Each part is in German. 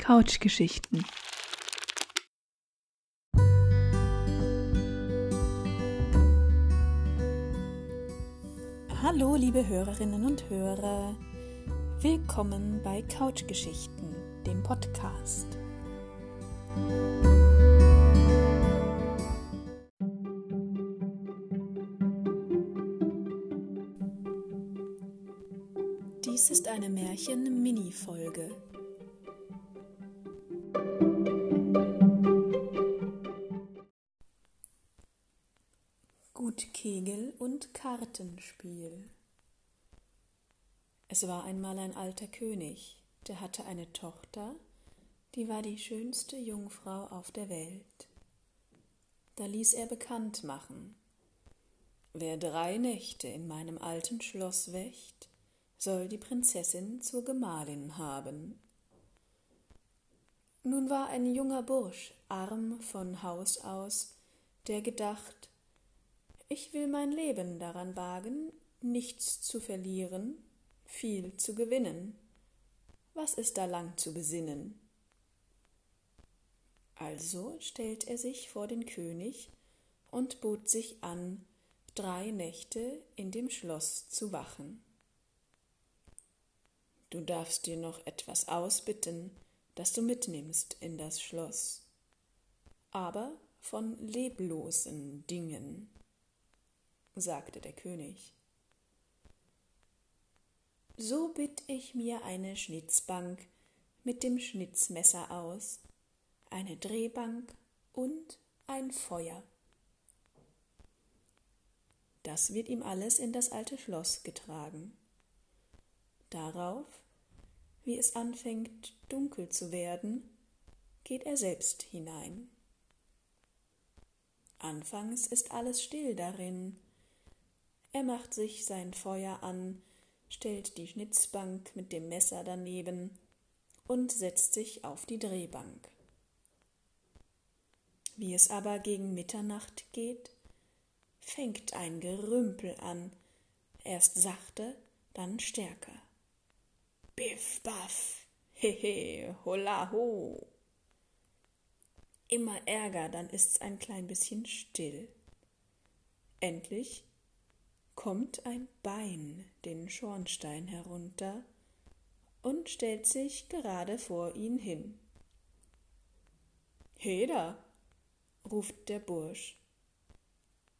Couchgeschichten. Hallo, liebe Hörerinnen und Hörer. Willkommen bei Couchgeschichten, dem Podcast. Dies ist eine Märchen-Mini-Folge. Gutkegel und Kartenspiel. Es war einmal ein alter König, der hatte eine Tochter, die war die schönste Jungfrau auf der Welt. Da ließ er bekannt machen, wer drei Nächte in meinem alten Schloss wächt, soll die Prinzessin zur Gemahlin haben. Nun war ein junger Bursch, arm von Haus aus, der gedacht, ich will mein Leben daran wagen, nichts zu verlieren, viel zu gewinnen. Was ist da lang zu besinnen? Also stellt er sich vor den König und bot sich an, drei Nächte in dem Schloss zu wachen. Du darfst dir noch etwas ausbitten, das du mitnimmst in das Schloss, aber von leblosen Dingen, sagte der König. So bitt ich mir eine Schnitzbank mit dem Schnitzmesser aus, eine Drehbank und ein Feuer. Das wird ihm alles in das alte Schloss getragen. Darauf, wie es anfängt dunkel zu werden, geht er selbst hinein. Anfangs ist alles still darin. Er macht sich sein Feuer an, stellt die Schnitzbank mit dem Messer daneben und setzt sich auf die Drehbank. Wie es aber gegen Mitternacht geht, fängt ein Gerümpel an, erst sachte, dann stärker. Biff, baff, hehe, holla, ho. Immer Ärger, dann ist's ein klein bisschen still. Endlich kommt ein Bein den Schornstein herunter und stellt sich gerade vor ihn hin. Heda, ruft der Bursch.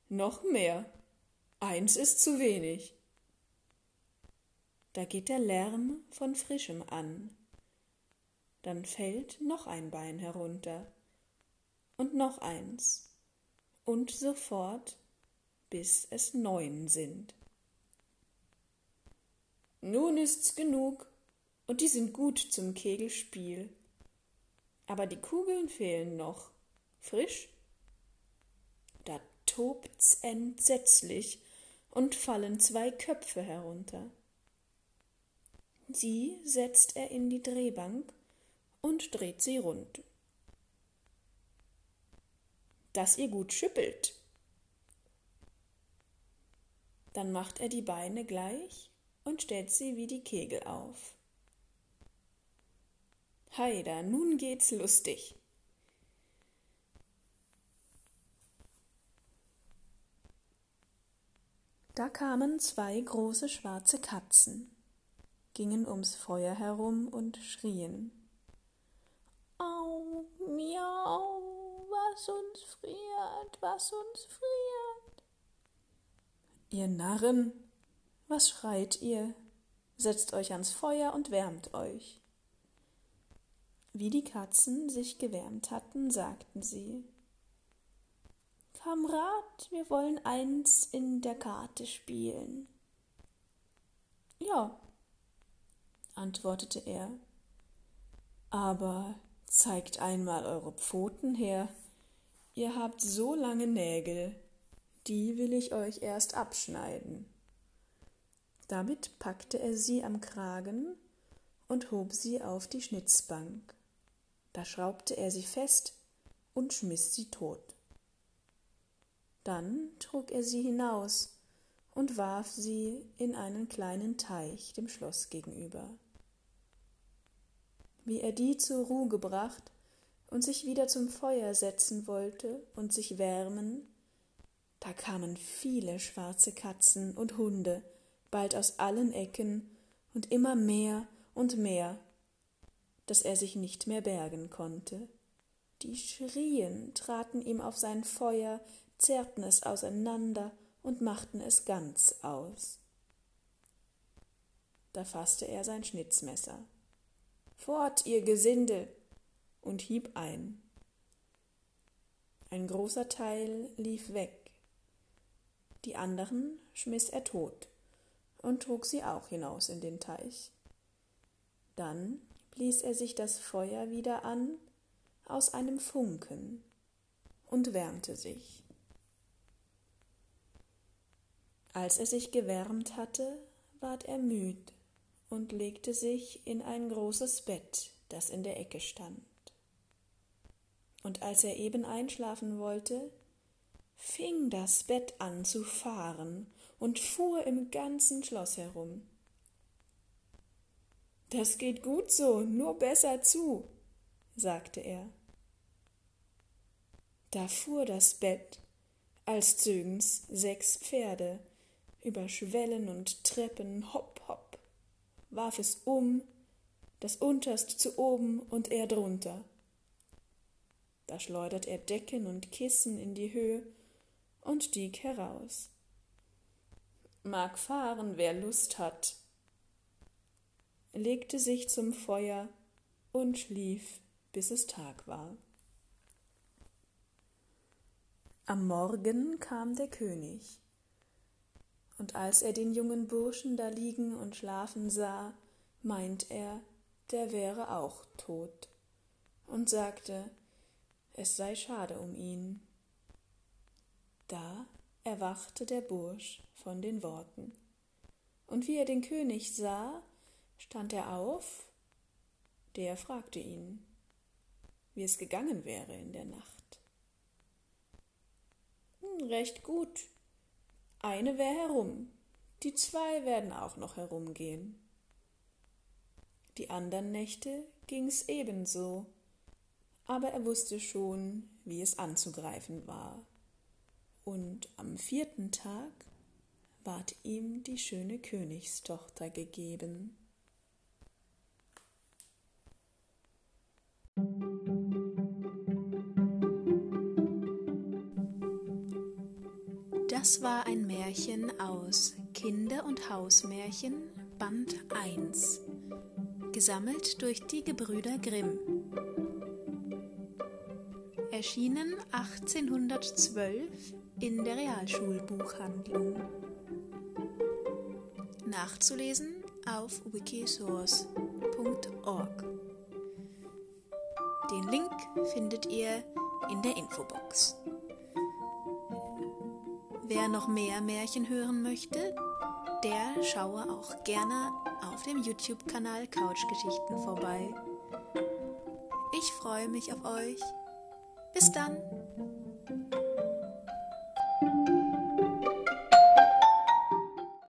Noch mehr. Eins ist zu wenig. Da geht der Lärm von frischem an. Dann fällt noch ein Bein herunter und noch eins und sofort, bis es neun sind. Nun ist's genug, und die sind gut zum Kegelspiel. Aber die Kugeln fehlen noch. Frisch? Da tobt's entsetzlich und fallen zwei Köpfe herunter. Sie setzt er in die Drehbank und dreht sie rund. Dass ihr gut schüppelt. Dann macht er die Beine gleich und stellt sie wie die Kegel auf. Heida, nun geht's lustig. Da kamen zwei große schwarze Katzen gingen ums Feuer herum und schrien. Au, miau, was uns friert, was uns friert. Ihr Narren, was schreit ihr? Setzt euch ans Feuer und wärmt euch. Wie die Katzen sich gewärmt hatten, sagten sie Kamerad, wir wollen eins in der Karte spielen. Ja, antwortete er. Aber zeigt einmal eure Pfoten her. Ihr habt so lange Nägel, die will ich euch erst abschneiden. Damit packte er sie am Kragen und hob sie auf die Schnitzbank. Da schraubte er sie fest und schmiss sie tot. Dann trug er sie hinaus und warf sie in einen kleinen Teich dem Schloss gegenüber. wie er die zur Ruhe gebracht und sich wieder zum Feuer setzen wollte und sich wärmen, da kamen viele schwarze Katzen und Hunde, bald aus allen Ecken und immer mehr und mehr, dass er sich nicht mehr bergen konnte. Die schrien, traten ihm auf sein Feuer, zerrten es auseinander und machten es ganz aus. Da fasste er sein Schnitzmesser. Fort, ihr Gesindel! und hieb ein. Ein großer Teil lief weg, die anderen schmiss er tot und trug sie auch hinaus in den Teich. Dann blies er sich das Feuer wieder an aus einem Funken und wärmte sich. Als er sich gewärmt hatte, ward er müd und legte sich in ein großes Bett, das in der Ecke stand. Und als er eben einschlafen wollte, fing das Bett an zu fahren und fuhr im ganzen Schloss herum. Das geht gut so, nur besser zu, sagte er. Da fuhr das Bett, als zögen's sechs Pferde, über Schwellen und Treppen, hopp, hopp, warf es um, das unterst zu oben und er drunter. Da schleudert er Decken und Kissen in die Höhe und stieg heraus. Mag fahren, wer Lust hat, legte sich zum Feuer und schlief, bis es Tag war. Am Morgen kam der König, und als er den jungen Burschen da liegen und schlafen sah, meint er, der wäre auch tot, und sagte, es sei schade um ihn. Da erwachte der Bursch von den Worten, und wie er den König sah, stand er auf, der fragte ihn, wie es gegangen wäre in der Nacht. Hm, recht gut. Eine wär herum, die zwei werden auch noch herumgehen. Die andern Nächte ging's ebenso, aber er wusste schon, wie es anzugreifen war. Und am vierten Tag ward ihm die schöne Königstochter gegeben. Das war ein Märchen aus Kinder- und Hausmärchen Band 1, gesammelt durch die Gebrüder Grimm. Erschienen 1812 in der Realschulbuchhandlung. Nachzulesen auf wikisource.org. Den Link findet ihr in der Infobox. Wer noch mehr Märchen hören möchte, der schaue auch gerne auf dem YouTube-Kanal Couchgeschichten vorbei. Ich freue mich auf euch. Bis dann!